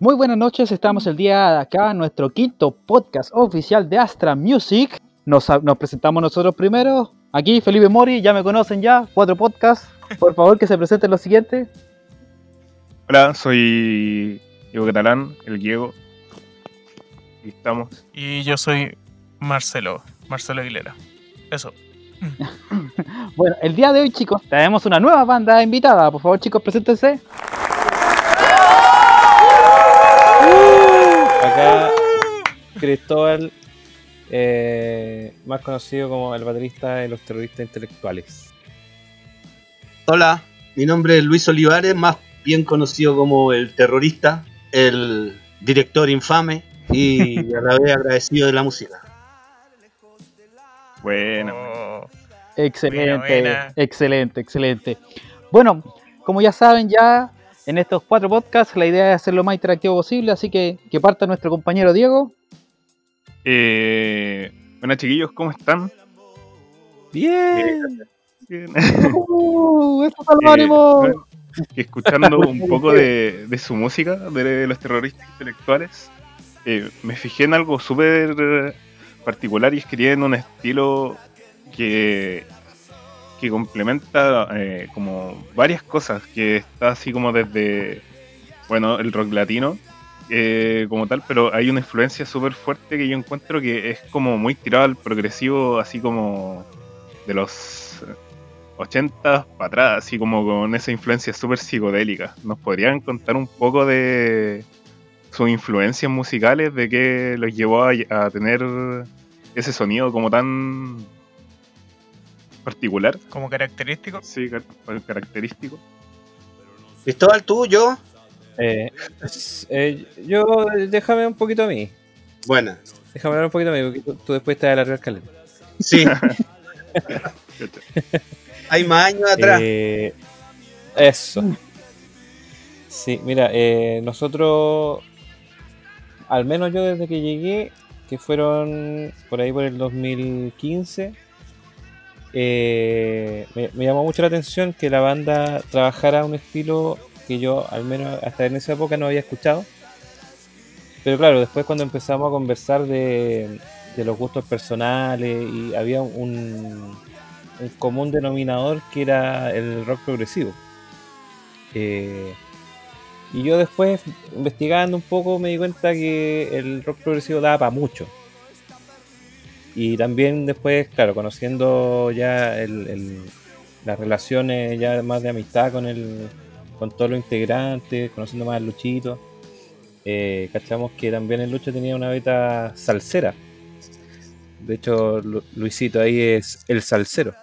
Muy buenas noches, estamos el día de acá en nuestro quinto podcast oficial de Astra Music. Nos, nos presentamos nosotros primero. Aquí Felipe Mori, ya me conocen ya, cuatro podcasts. Por favor que se presenten los siguientes. Hola, soy Diego Catalán, el Diego. Y estamos. Y yo soy Marcelo, Marcelo Aguilera. Eso. bueno, el día de hoy, chicos, tenemos una nueva banda invitada. Por favor, chicos, preséntense. Acá Cristóbal, eh, más conocido como el baterista de los terroristas intelectuales. Hola, mi nombre es Luis Olivares, más bien conocido como el terrorista, el director infame y a la vez agradecido de la música. Bueno. Oh, Excelente, Buena, buena. excelente, excelente. Bueno, como ya saben ya, en estos cuatro podcasts la idea es hacer lo más interactivo posible, así que que parta nuestro compañero Diego. Eh, bueno, chiquillos, ¿cómo están? Bien. Bien. ¡Uh! ¡Eso es el Eh, ánimo! escuchando un poco de, de su música, de los terroristas intelectuales, eh, me fijé en algo súper particular y es que tienen un estilo que, que complementa eh, como varias cosas, que está así como desde, bueno, el rock latino eh, como tal, pero hay una influencia súper fuerte que yo encuentro que es como muy tirado al progresivo, así como de los 80 para atrás, así como con esa influencia súper psicodélica. ¿Nos podrían contar un poco de sus influencias musicales, de qué los llevó a, a tener ese sonido como tan particular? como característico. Sí, car- característico. Cristóbal, tú, yo, Eh, eh, yo, déjame un poquito a mí. buena. Déjame hablar un poquito a mí, porque tú, tú después te vas a alargar caleta. Sí, hay más años atrás. Eh, eso. Sí, mira, eh, nosotros, al menos yo desde que llegué, que fueron por ahí por el 2015, eh, me, llamó mucho la atención que la banda trabajara un estilo que yo al menos hasta en esa época no había escuchado. Pero claro, después cuando empezamos a conversar de, los gustos personales y había un, un común denominador que era el rock progresivo. Eh, y yo después, investigando un poco, me di cuenta que el rock progresivo daba para mucho. Y también después, claro, conociendo ya el- el- las relaciones ya más de amistad con el con todos los integrantes, conociendo más al Luchito, eh, cachamos que también el Lucho tenía una beta salsera. De hecho, Lu- Luisito ahí es el salsero.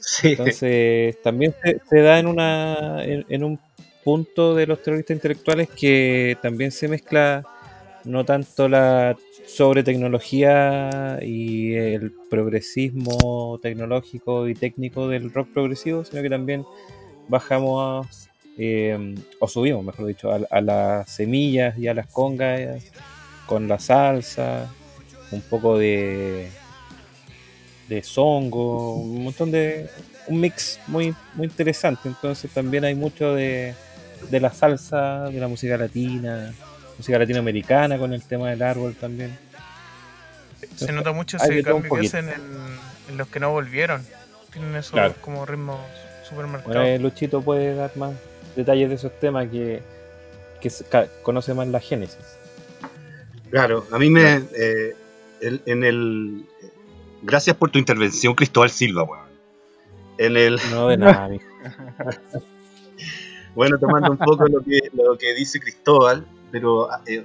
Sí, Entonces, también se, se da en, una, en, en un punto de los terroristas intelectuales que también se mezcla no tanto la sobre tecnología y el progresismo tecnológico y técnico del rock progresivo, sino que también bajamos eh, o subimos, mejor dicho, a, a las semillas y a las congas con la salsa, un poco de de songo, un montón de un mix muy muy interesante. Entonces también hay mucho de, de la salsa, de la música latina, música latinoamericana con el tema del árbol también. Se nota mucho ese cambio que hacen en, en los que no volvieron. Tienen esos Claro. como ritmos super Bueno, marcados. eh, Luchito puede dar más detalles de esos temas que, que conoce más la génesis. claro. A mí me. eh, el- en el. Gracias por tu intervención, Cristóbal Silva, weón. En el. No de nada, mijo. Bueno, tomando un poco lo que, lo que dice Cristóbal, pero eh,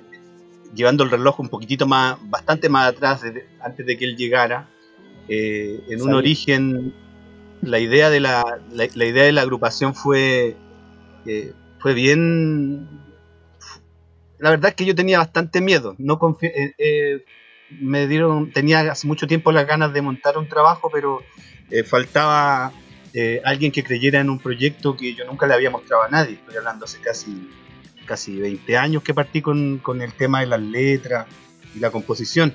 llevando el reloj un poquitito más, bastante más atrás, de- antes de que él llegara, eh, en un origen, la idea de la, la, la idea de la agrupación fue, eh, fue bien... La verdad es que yo tenía bastante miedo, no me dieron, tenía hace mucho tiempo las ganas de montar un trabajo, pero faltaba alguien que creyera en un proyecto que yo nunca le había mostrado a nadie. Estoy hablando hace casi, casi 20 años que partí con, con el tema de las letras y la composición.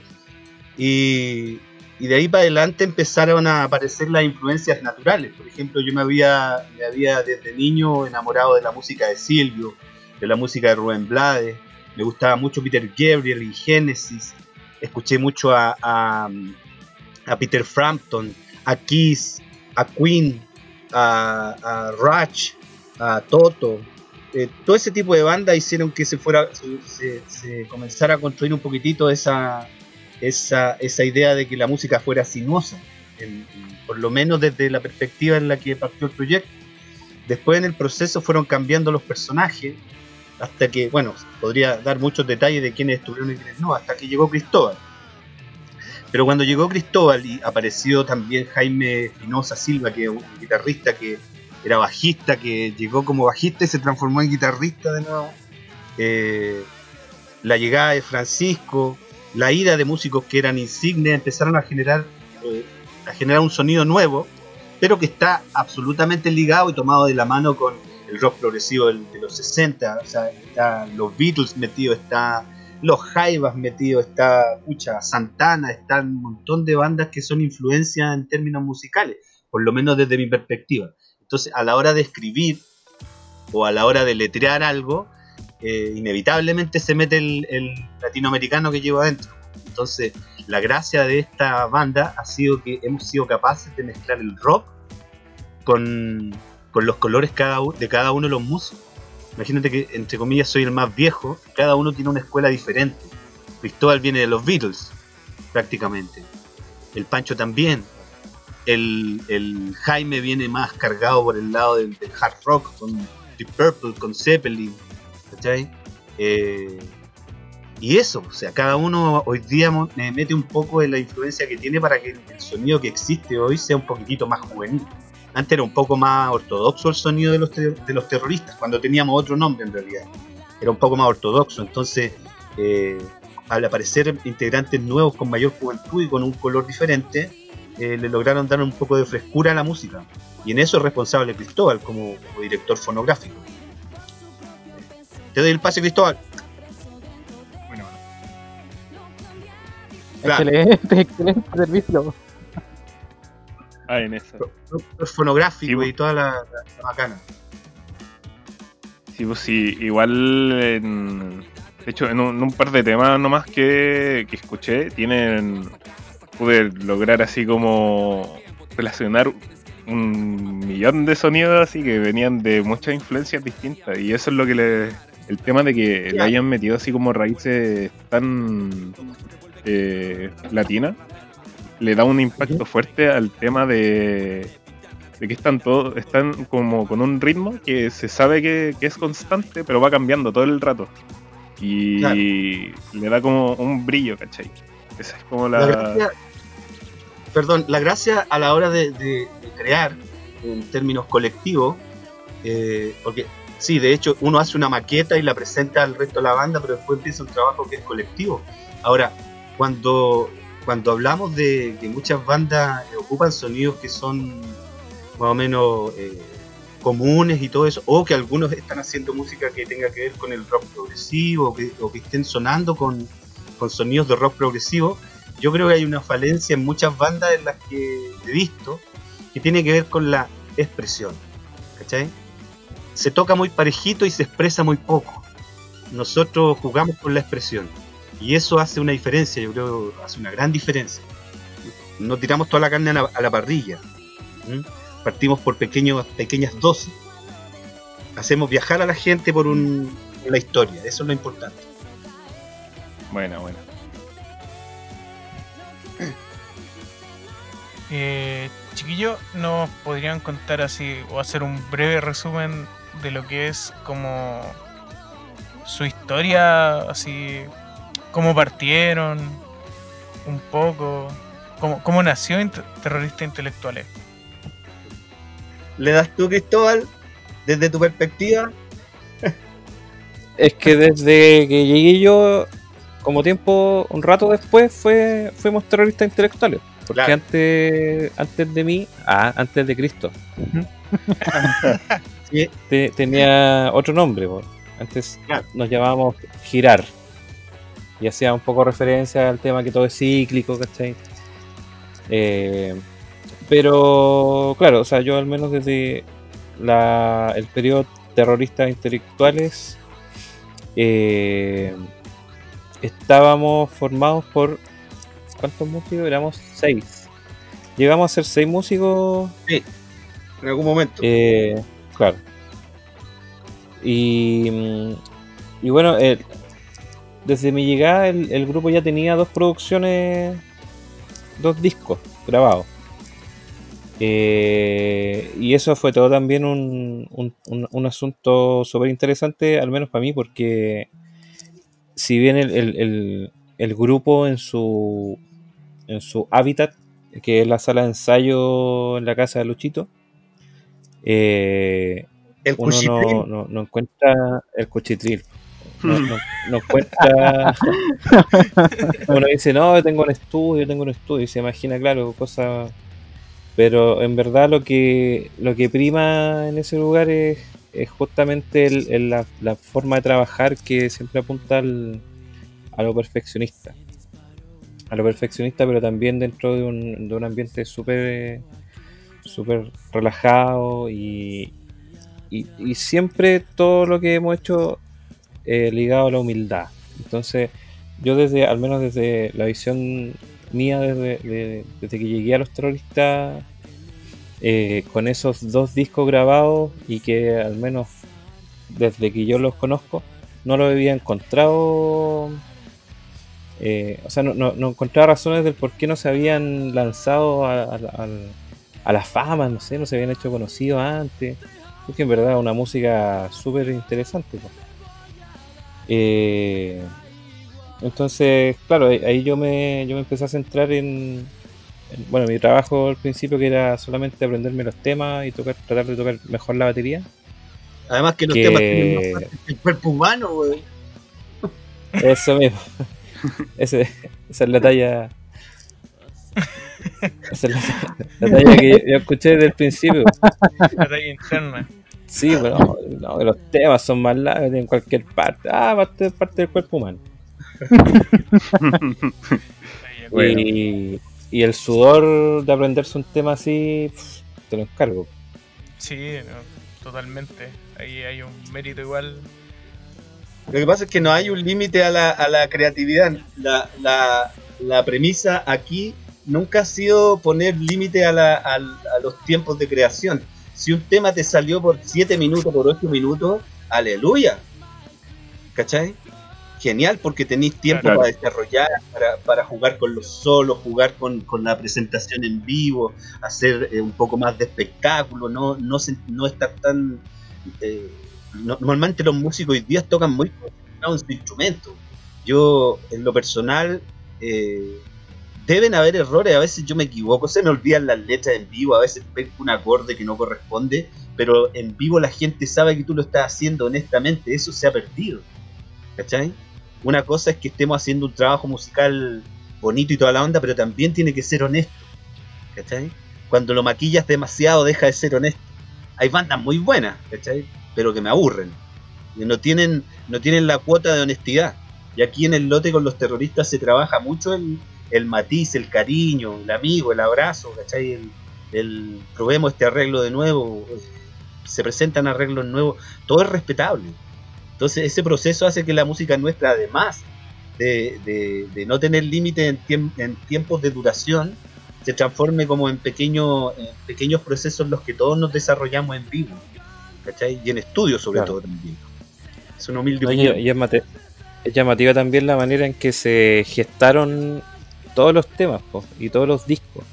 Y, y de ahí para adelante empezaron a aparecer las influencias naturales. Por ejemplo, yo me había, me había desde niño enamorado de la música de Silvio, de la música de Rubén Blades, me gustaba mucho Peter Gabriel y Genesis, escuché mucho a, a, Peter Frampton, a Kiss, a Queen, a, a Rush, a Toto. Eh, todo ese tipo de bandas hicieron que se fuera se, comenzara a construir un poquitito esa, esa, esa idea de que la música fuera sinuosa, por lo menos desde la perspectiva en la que partió el proyecto. Después en el proceso fueron cambiando los personajes, hasta que, bueno, podría dar muchos detalles de quiénes estuvieron y quiénes no, hasta que llegó Cristóbal. Pero cuando llegó Cristóbal y apareció también Jaime Espinosa Silva, que es un guitarrista que era bajista, que llegó como bajista y se transformó en guitarrista de nuevo. eh, la llegada de Francisco, la ida de músicos que eran insignes, empezaron a generar, eh, a generar un sonido nuevo, pero que está absolutamente ligado y tomado de la mano con el rock progresivo de los 60. O sea, está los Beatles metidos, está los Jaivas metidos, está pucha, Santana, están un montón de bandas que son influencias en términos musicales, por lo menos desde mi perspectiva. Entonces, a la hora de escribir o a la hora de letrear algo, eh, inevitablemente se mete el, latinoamericano que lleva adentro. Entonces, la gracia de esta banda ha sido que hemos sido capaces de mezclar el rock con, los colores de cada uno de los músicos. Imagínate que, entre comillas, soy el más viejo, cada uno tiene una escuela diferente. Cristóbal viene de los Beatles, prácticamente. El Pancho también. El, Jaime viene más cargado por el lado del, hard rock, con Deep Purple, con Zeppelin. ¿Cachai? Eh, y eso, o sea, cada uno hoy día me mete un poco de la influencia que tiene para que el sonido que existe hoy sea un poquitito más juvenil. Antes era un poco más ortodoxo el sonido de los, de los terroristas, cuando teníamos otro nombre en realidad. Era un poco más ortodoxo, entonces eh, al aparecer integrantes nuevos con mayor juventud y con un color diferente, eh, le lograron dar un poco de frescura a la música. Y en eso es responsable Cristóbal como, como director fonográfico. Te doy el pase, Cristóbal. Bueno, Claro. Excelente, excelente servicio. ah, en eso. Fonográfico Sí, y toda la, la- la macana. Sí, pues sí, igual en, de hecho en un, en un par de temas nomás que, que escuché tienen pude lograr así como relacionar un millón de sonidos así que venían de muchas influencias distintas y eso es lo que le el tema de que le Ya. hayan metido así como raíces tan eh, latinas le da un impacto fuerte al tema de de que están todos, están como con un ritmo que se sabe que, que es constante, pero va cambiando todo el rato. Y Claro. le da como un brillo, ¿cachai? Esa es como la. Gracia, perdón, la gracia a la hora de, crear en términos colectivos, eh, porque sí, de hecho uno hace una maqueta y la presenta al resto de la banda, pero después empieza un trabajo que es colectivo. Ahora, cuando, cuando hablamos de que muchas bandas ocupan sonidos que son más o menos eh, comunes y todo eso, o que algunos están haciendo música que tenga que ver con el rock progresivo, o que estén sonando con, con sonidos de rock progresivo, yo creo que hay una falencia en muchas bandas en las que he visto que tiene que ver con la expresión. ¿Cachai? Se toca muy parejito y se expresa muy poco. Nosotros jugamos con la expresión. Y eso hace una diferencia, yo creo, hace una gran diferencia. No tiramos toda la carne a la, parrilla. Partimos por pequeños, pequeñas dosis. Hacemos viajar a la gente por un, la historia. Eso es lo importante. Buena, buena. Eh, chiquillo, ¿nos podrían contar así o hacer un breve resumen de lo que es como su historia, así, cómo partieron, un poco, cómo, cómo nació Int- Terroristas Intelectuales? ¿Le das tú, Cristóbal, desde tu perspectiva? Es que desde que llegué yo, como tiempo, un rato después, fue, fuimos terroristas intelectuales. Porque Claro. antes, antes de mí, ah, antes de Cristo, Sí, te- tenía otro nombre. Antes Claro. nos llamábamos Girar. Y hacía un poco referencia al tema que todo es cíclico, ¿cachai? Eh, pero, claro, o sea, yo al menos desde la, el periodo terroristas intelectuales eh, estábamos formados por. ¿Cuántos músicos? Éramos seis. Llegamos a ser seis músicos. En algún momento. eh, claro. Y, mm, y bueno, eh, desde mi llegada el, el grupo ya tenía dos producciones, dos discos grabados. Eh, y eso fue todo también un, un- un- un asunto súper interesante, al menos para mí, porque si bien el, el- el- el grupo en su, en su hábitat, que es la sala de ensayo en la casa de Luchito, eh, el uno no, no, no encuentra el cuchitril. No, no- no encuentra. uno dice, no, yo tengo un estudio, yo tengo un estudio, y se imagina, claro, cosas. Pero en verdad lo que lo que prima en ese lugar es, es justamente el- la, forma de trabajar que siempre apunta al- a lo perfeccionista. A lo perfeccionista, pero también dentro de un, de un ambiente súper relajado y, y, siempre todo lo que hemos hecho eh, ligado a la humildad. Entonces, yo desde, al menos desde la visión mía, desde, de- desde que llegué a los terroristas, eh, con esos dos discos grabados y que al menos desde que yo los conozco, no lo había encontrado. eh, o sea, no, no- no encontraba razones del por qué no se habían lanzado a, a- a la fama, no sé, no se habían hecho conocidos antes. Porque en verdad una música súper interesante. Eh, entonces, claro, ahí- yo me, yo me empecé a centrar en, en- bueno, mi trabajo al principio que era solamente aprenderme los temas y tocar, tratar de tocar mejor la batería. Además que los que- temas tienen más el cuerpo humano, güey. Eso mismo. Ese- esa es la talla. Esa es la, la talla que yo, yo escuché desde el principio. La talla interna. Sí, pero no, los temas son más largos en cualquier parte. Ah, parte, parte del cuerpo humano. Talla Bueno. Y, y el sudor de aprenderse un tema así, te lo encargo. Sí, no, totalmente. Ahí hay un mérito igual. Lo que pasa es que no hay un límite a la, a la creatividad. La, la, la premisa aquí nunca ha sido poner límite a, la- al- a los tiempos de creación. Si un tema te salió por 7 minutos, por 8 minutos, aleluya. ¿Cachai? Genial, porque tenéis tiempo Claro. para desarrollar, para, para jugar con los solos, jugar con, con la presentación en vivo, hacer eh, un poco más de espectáculo, no, no, se- no estar tan... eh, no- normalmente los músicos hoy día tocan muy concentrados en su instrumento. Yo, en lo personal, eh, deben haber errores, a veces yo me equivoco, se me olvidan las letras en vivo, a veces pego un acorde que no corresponde, pero en vivo la gente sabe que tú lo estás haciendo honestamente, eso se ha perdido. ¿Cachai? Una cosa es que estemos haciendo un trabajo musical bonito y toda la onda, pero también tiene que ser honesto. ¿Cachai? Cuando lo maquillas demasiado deja de ser honesto. Hay bandas muy buenas, ¿cachai? Pero que me aburren. No tienen, no tienen la cuota de honestidad. Y aquí en el lote con los terroristas se trabaja mucho el, el matiz, el cariño, el amigo, el abrazo, ¿cachai? El probemos este arreglo de nuevo, se presentan arreglos nuevos, todo es respetable. Entonces ese proceso hace que la música nuestra, además de, de- de no tener límite en, tiemp- en tiempos de duración, se transforme como en, pequeño, en pequeños procesos en los que todos nos desarrollamos en vivo, ¿cachai? Y en estudio sobre Claro. todo también. Es una humilde No, y, opinión. y es, mate- es llamativa también la manera en que se gestaron todos los temas po, y todos los discos.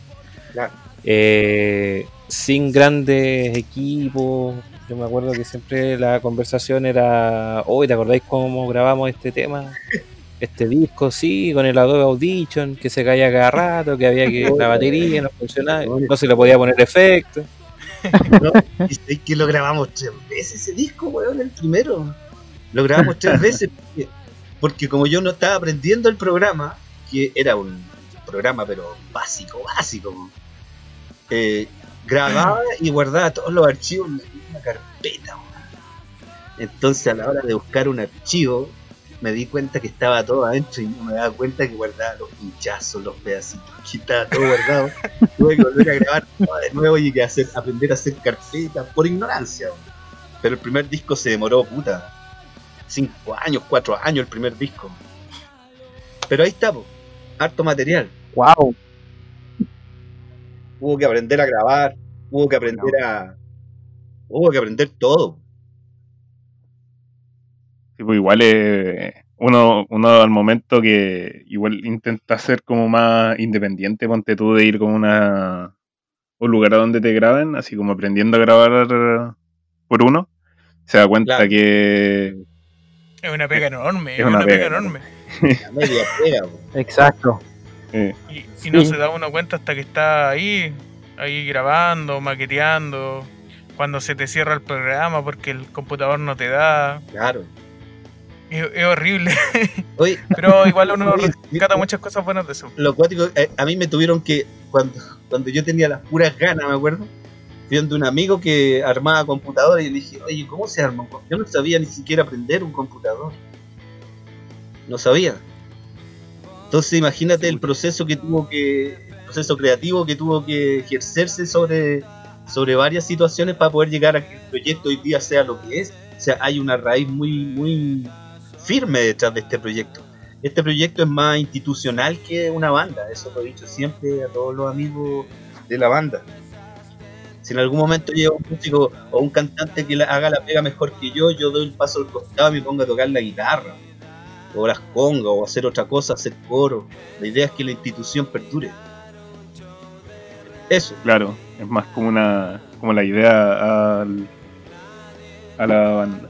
Claro. Eh, sin grandes equipos. Yo me acuerdo que siempre la conversación era, hoy ¿te acordáis cómo grabamos este tema? Este disco, sí, con el Adobe Audition, que se caía cada rato, que había que la batería no funcionaba, no se le podía poner efecto. ¿no? Y que lo grabamos tres veces ese disco, weón, el primero. Lo grabamos tres veces porque, porque como yo no estaba aprendiendo el programa, que era un programa pero básico, básico, eh, grababa y guardaba todos los archivos una carpeta. Entonces a la hora de buscar un archivo, me di cuenta que estaba todo adentro y no me daba cuenta que guardaba los pinchazos, los pedacitos, que estaba todo guardado. Tuve que volver a grabar todo de nuevo y que hacer, aprender a hacer carpetas por ignorancia. Pero el primer disco se demoró, puta, cinco años, cuatro años el primer disco. Pero ahí está, po, harto material. Wow. Hubo que aprender a grabar, hubo que aprender a. Hubo que aprender todo. Sí, pues igual eh, uno, uno al momento que igual intenta ser como más independiente, ponte tú de ir como una un lugar a donde te graben, así como aprendiendo a grabar por uno, se da cuenta Claro. que Es una pega enorme, Es es una una, pega pega enorme. La media pega. Exacto. eh, Y, y no Sí. se da uno cuenta hasta que está ahí, ahí grabando, maqueteando, cuando se te cierra el programa porque el computador no te da. Claro. Es, es horrible, Oye, pero igual uno Oye, rescata muchas cosas buenas de eso. lo cuático, eh, a mí me tuvieron que, cuando, cuando yo tenía las puras ganas, me acuerdo, fui donde un amigo que armaba computadores y le dije, oye, ¿cómo se arma? un co-?" Yo no sabía ni siquiera aprender un computador. No sabía. Entonces imagínate el proceso que tuvo que, el proceso creativo que tuvo que ejercerse sobre, sobre varias situaciones para poder llegar a que el proyecto hoy día sea lo que es. O sea, hay una raíz muy, muy firme detrás de este proyecto. Este proyecto es más institucional que una banda, eso lo he dicho siempre a todos los amigos de la banda. Si en algún momento llega un músico o un cantante que haga la pega mejor que yo, yo doy el paso al costado y me pongo a tocar la guitarra, o las congas, o hacer otra cosa, hacer coro. La idea es que la institución perdure. Eso. claro, es más como una como la idea al, a la banda.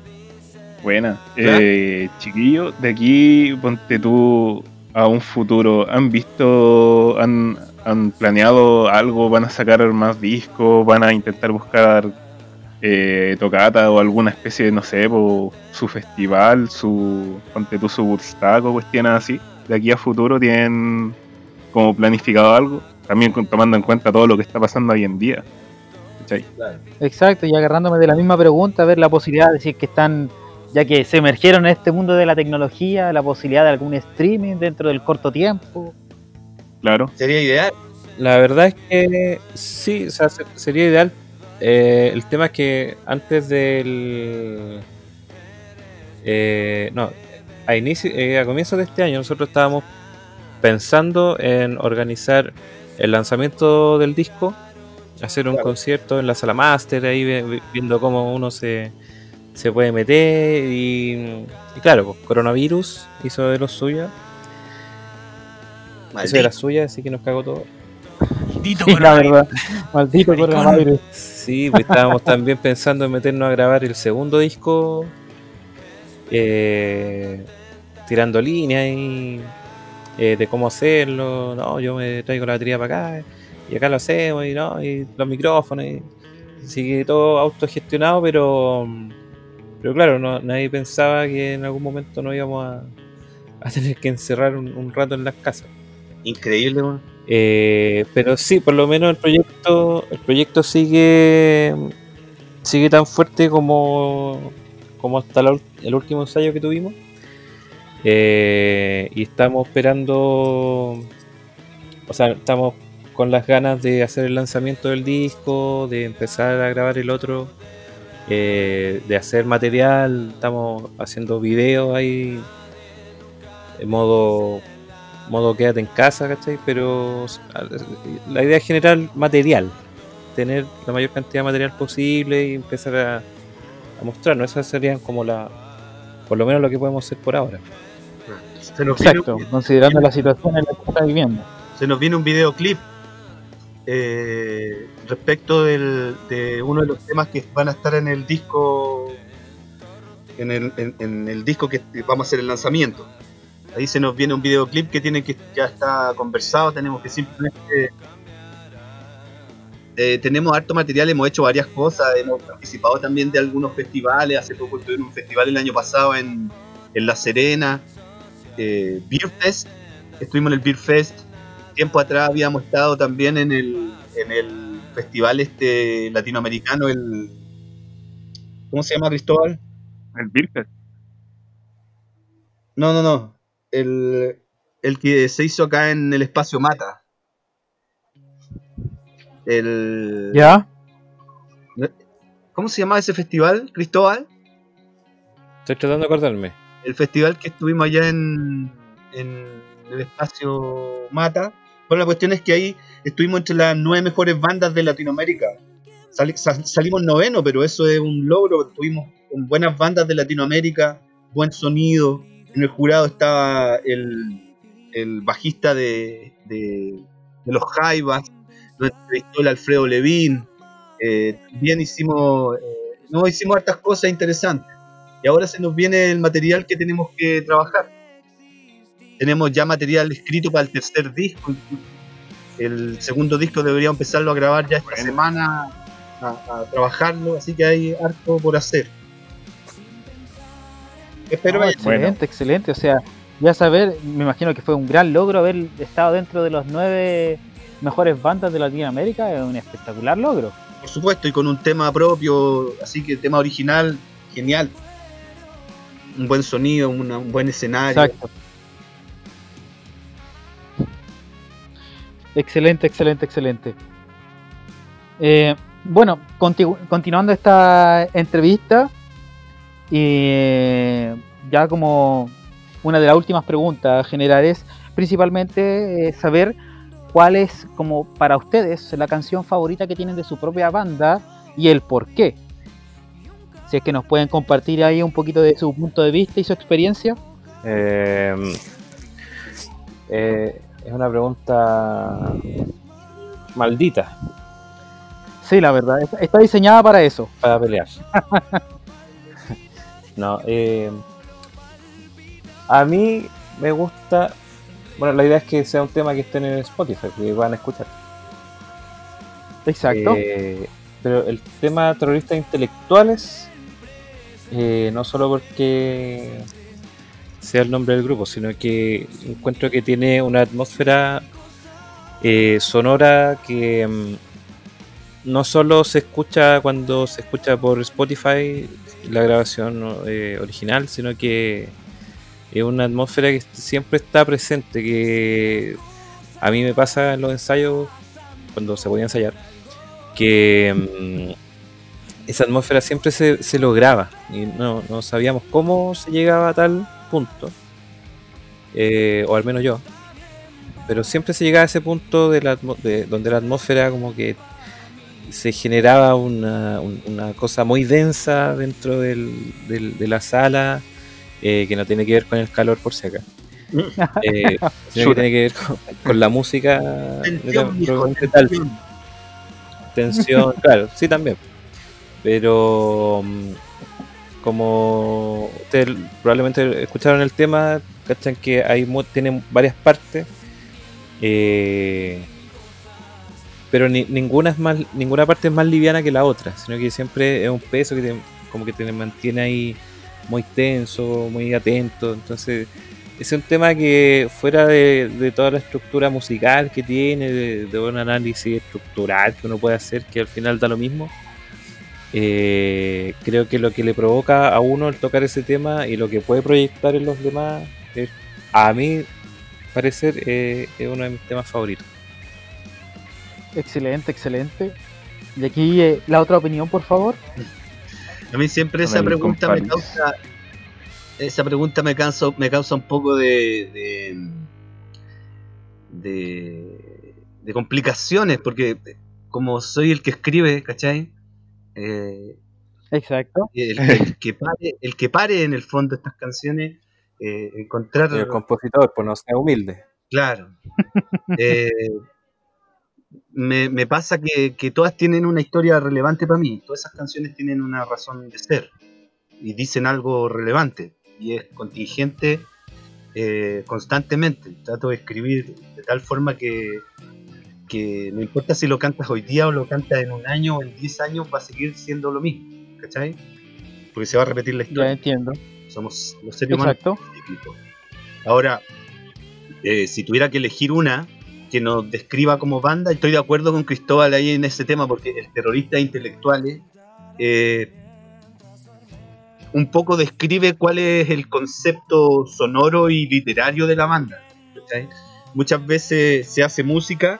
Buena. Eh, chiquillo, de aquí ponte tú a un futuro. ¿Han visto, han, han planeado algo? ¿Van a sacar más discos? ¿Van a intentar buscar eh, tocata o alguna especie de, no sé, po, su festival, su, ponte tú su Woodstock o cuestiones así? De aquí a futuro tienen como planificado algo, también con- tomando en cuenta todo lo que está pasando hoy en día. ¿Cachai? Exacto, y agarrándome de la misma pregunta, ver la posibilidad de decir que están, ya que se emergieron en este mundo de la tecnología, la posibilidad de algún streaming dentro del corto tiempo. Claro. Sería ideal. La verdad es que sí, o sea, se- sería ideal. Eh, el tema es que antes del. eh, no, a, inicio, eh, a comienzos de este año nosotros estábamos pensando en organizar el lanzamiento del disco, hacer un Claro. concierto en la sala master, ahí viendo cómo uno se, se puede meter y, y claro, pues, coronavirus hizo de lo suyo, hizo de Maldito. la suya, así que nos cagó todo. Maldito Sí, la coronavirus. verdad. Maldito coronavirus. Sí, pues estábamos también pensando en meternos a grabar el segundo disco, eh, tirando líneas y, eh, de cómo hacerlo. No, yo me traigo la batería para acá y acá lo hacemos y, no, y los micrófonos. Y, así que todo autogestionado, pero, pero claro, no- nadie pensaba que en algún momento nos íbamos a, a tener que encerrar un- un rato en las casas. Increíble, weón. Eh, pero sí, por lo menos el proyecto, el proyecto sigue, sigue tan fuerte como, como hasta la el último ensayo que tuvimos. Eh, y estamos esperando, o sea, estamos con las ganas de hacer el lanzamiento del disco, de empezar a grabar el otro, eh, de hacer material, estamos haciendo videos ahí en modo modo quédate en casa, ¿cachai? Pero la idea es generar material, tener la mayor cantidad de material posible y empezar a, a mostrarnos. Esas serían como la, por lo menos lo que podemos hacer por ahora. Se nos, viene, Exacto, considerando la situación en la que está viviendo. se nos viene un videoclip eh, respecto del- de uno de los temas que van a estar en el disco en el, en- en el disco que vamos a hacer el lanzamiento. Ahí se nos viene un videoclip que tiene que ya está conversado, tenemos que simplemente eh, tenemos harto material, hemos hecho varias cosas, hemos participado también de algunos festivales, hace poco estuve en un festival el año pasado en, en La Serena, eh, Beer Fest, estuvimos en el Beer Fest, tiempo atrás habíamos estado también en el, en el festival este latinoamericano, el ¿cómo se llama Cristóbal? El Beerfest. No, no, no. El, el que se hizo acá en el espacio Mata. El, ¿Ya? ¿Cómo se llama ese festival, Cristóbal? Estoy tratando de acordarme. El festival que estuvimos allá en, en el espacio Mata. Bueno, la cuestión es que ahí estuvimos entre las nueve mejores bandas de Latinoamérica. Sali- sal- salimos noveno, pero eso es un logro. Estuvimos con buenas bandas de Latinoamérica, buen sonido. En el jurado estaba el, el bajista de, de, de los Jaivas, nos entrevistó el Alfredo Levín. Eh, también hicimos, eh, no, hicimos hartas cosas interesantes. Y ahora se nos viene el material que tenemos que trabajar. Tenemos ya material escrito para el tercer disco. El segundo disco deberíamos empezarlo a grabar ya esta Bueno. semana, a, a trabajarlo, así que hay harto por hacer. Espero Ah, vaya- excelente, excelente. O sea, ya saber, me imagino que fue un gran logro haber estado dentro de los nueve mejores bandas de Latinoamérica. Es un espectacular logro. por supuesto, y con un tema propio, así que tema original, genial. Un buen sonido, un buen escenario. Exacto. Excelente, excelente, excelente. Eh, bueno, continuando esta entrevista, y ya como una de las últimas preguntas a generar es principalmente eh, saber cuál es como para ustedes la canción favorita que tienen de su propia banda y el por qué. Si es que nos pueden compartir ahí un poquito de su punto de vista y su experiencia. Eh, eh, es una pregunta maldita Sí, la verdad, está- está diseñada para eso. para pelear. no, eh, a mí me gusta. Bueno, la idea es que sea un tema que esté en Spotify, que van a escuchar. Exacto. Eh, pero el tema terroristas intelectuales, eh, no solo porque sea el nombre del grupo, sino que encuentro que tiene una atmósfera eh, sonora que mm, no solo se escucha cuando se escucha por Spotify la grabación eh, original, sino que es una atmósfera que siempre está presente, que a mí me pasa en los ensayos, cuando se podía ensayar, que mm, esa atmósfera siempre se, se lograba y no, no sabíamos cómo se llegaba a tal punto, eh, o al menos yo, pero siempre se llegaba a ese punto de la, de- donde la atmósfera como que se generaba una, un- una cosa muy densa dentro del- del- de la sala, eh, que no tiene que ver con el calor por si acá. Eh, sino que tiene que ver con, con la música tensión. tensión, claro, sí también. Pero mm, como ustedes probablemente escucharon el tema, cachan que hay tienen varias partes. eh, pero ni- ninguna es más ninguna parte es más liviana que la otra, sino que siempre es un peso que te, como que te mantiene ahí muy tenso, muy atento. Entonces, es un tema que fuera de, de toda la estructura musical que tiene, de un análisis estructural que uno puede hacer, que al final da lo mismo, eh, creo que lo que le provoca a uno el tocar ese tema y lo que puede proyectar en los demás, es, a mí parecer, eh, es uno de mis temas favoritos. Excelente, excelente. Y aquí eh, la otra opinión, por favor. A mí siempre esa pregunta me causa. Esa pregunta me causa, me causa un poco de. de. de, de complicaciones, porque como soy el que escribe, ¿cachai? Eh, Exacto. el, el que pare, el que pare en el fondo estas canciones, eh, encontrar. El compositor, pues no sea humilde. Claro. Eh, me, me pasa que, que todas tienen una historia relevante para mí. Todas esas canciones tienen una razón de ser y dicen algo relevante y es contingente eh, constantemente. Trato de escribir de tal forma que, que no importa si lo cantas hoy día o lo cantas en un año o en 10 años, va a seguir siendo lo mismo. ¿Cachai? Porque se va a repetir la Ya historia. entiendo. Somos los seres humanos Exacto. cíclicos. Ahora, eh, si tuviera que elegir una que nos describa como banda, estoy de acuerdo con Cristóbal ahí en ese tema, porque el terrorista intelectuales eh, un poco describe cuál es el concepto sonoro y literario de la banda. ¿cachai? Muchas veces se hace música,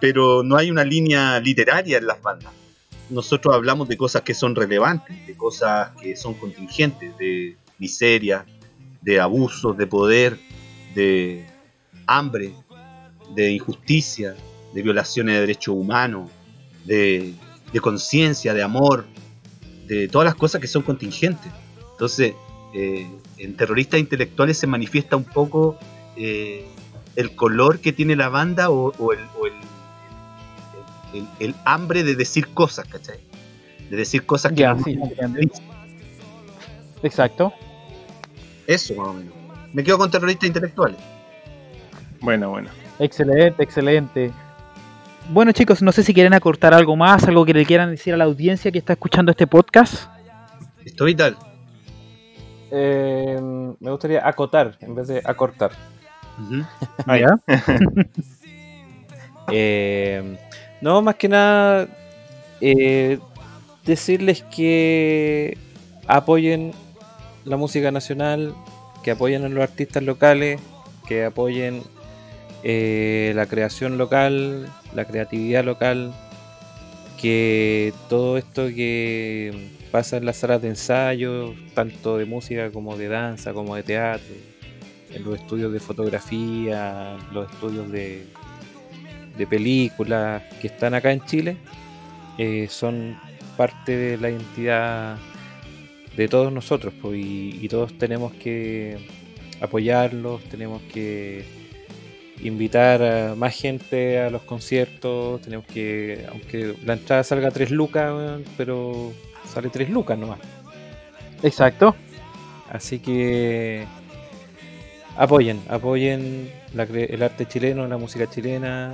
pero no hay una línea literaria en las bandas. nosotros hablamos de cosas que son relevantes, de cosas que son contingentes, de miseria, de abusos de poder, de hambre, de injusticia, de violaciones de derechos humanos, de, conciencia, de amor, de todas las cosas que son contingentes. Entonces, eh, en terroristas intelectuales se manifiesta un poco eh, el color que tiene la banda o, o el- el- el hambre de decir cosas, ¿cachai? De decir cosas que Ya, no- sí. Exacto. Eso, más o menos. Me quedo con terroristas intelectuales. Bueno, bueno. Excelente, excelente. Bueno chicos, no sé si quieren acortar algo más, algo que le quieran decir a la audiencia que está escuchando este podcast. Esto vital. Eh, me gustaría acotar en vez de acortar. Ah, ¿Ya? Eh, no, más que nada, eh, decirles que apoyen la música nacional, que apoyen a los artistas locales, que apoyen eh, la creación local, la creatividad local, que todo esto que pasa en las salas de ensayo, tanto de música como de danza, como de teatro, en los estudios de fotografía, los estudios de, de películas que están acá en Chile, eh, son parte de la identidad de todos nosotros pues, y, y todos tenemos que apoyarlos, tenemos que invitar a más gente a los conciertos, tenemos que, aunque la entrada salga a 3 lucas, pero sale 3 lucas nomás. Exacto. Así que apoyen, apoyen la el arte chileno, la música chilena,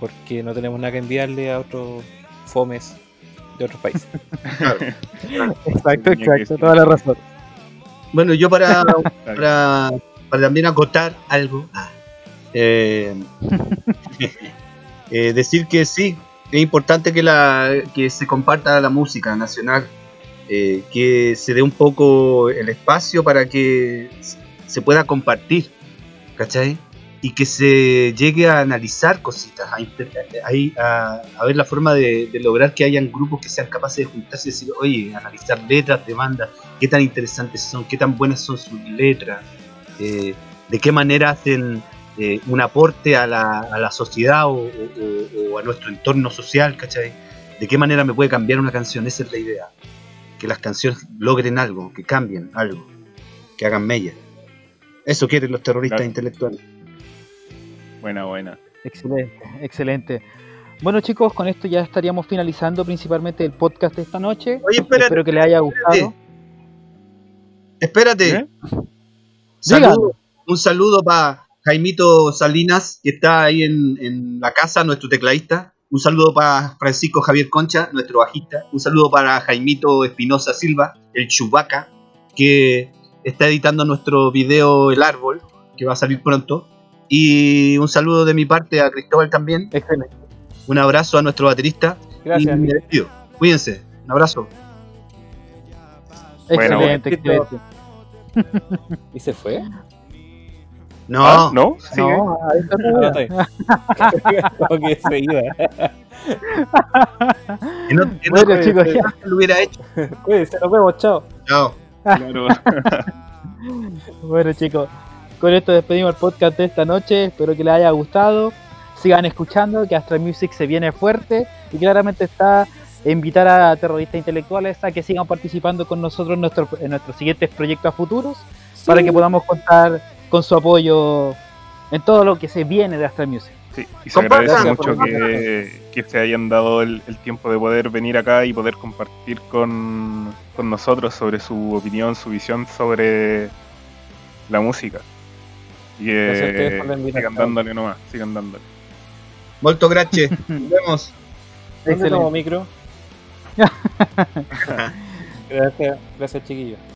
porque no tenemos nada que enviarle a otros fomes de otros países. Exacto, exacto, toda la razón. Bueno, yo para, para también acotar algo, ah, eh, eh, decir que sí, es importante que, la, que se comparta la música nacional, eh, que se dé un poco el espacio para que se pueda compartir, ¿cachai? Y que se llegue a analizar cositas, a, a- ver la forma de, de lograr que hayan grupos que sean capaces de juntarse y decir, oye, analizar letras de bandas, qué tan interesantes son, qué tan buenas son sus letras, eh, de qué manera hacen eh, un aporte a la, a la sociedad o, o- o- o a nuestro entorno social, ¿cachai? De qué manera me puede cambiar una canción, esa es la idea. Que las canciones logren algo, que cambien algo, que hagan mella. Eso quieren los terroristas Claro. intelectuales. Buena, buena. Excelente, excelente. Bueno chicos, con esto ya estaríamos finalizando principalmente el podcast de esta noche. Oye, espérate, Espero que les haya gustado. espérate. ¿Eh? Saludo- un saludo para Jaimito Salinas, que está ahí en, en la casa, nuestro tecladista. Un saludo para Francisco Javier Concha, nuestro bajista. Un saludo para Jaimito Espinosa Silva, el Chubaca, que está editando nuestro video El Árbol, que va a salir pronto. Y un saludo de mi parte a Cristóbal también. Excelente. Un abrazo a nuestro baterista. Gracias. y. Cuídense. Un abrazo. Excelente, bueno. excelente. ¿Y se fue? No, Ah, ¿No? Sigue. No, ahí está Ah, está bien. Como que se iba. que no, que no- Bueno chicos, ya. lo hubiera hecho. Cuídense, nos vemos, chao. Chao. Claro. Bueno chicos, con esto despedimos el podcast de esta noche, espero que les haya gustado, sigan escuchando, que Astra Music se viene fuerte. Y claramente está invitar a terroristas intelectuales a que sigan participando con nosotros en, nuestro- en nuestros siguientes proyectos a futuros para que podamos contar con su apoyo en todo lo que se viene de Astra Music. Sí, y se agradece mucho que se hayan dado el, el tiempo de poder venir acá y poder compartir con, con nosotros sobre su opinión, su visión sobre la música. Y Gracias a ustedes que por la invitación. sigan dándole nomás, sigan dándole. Molto grazie. Nos vemos. ¿Dónde Excelente. micro? gracias, gracias chiquillos.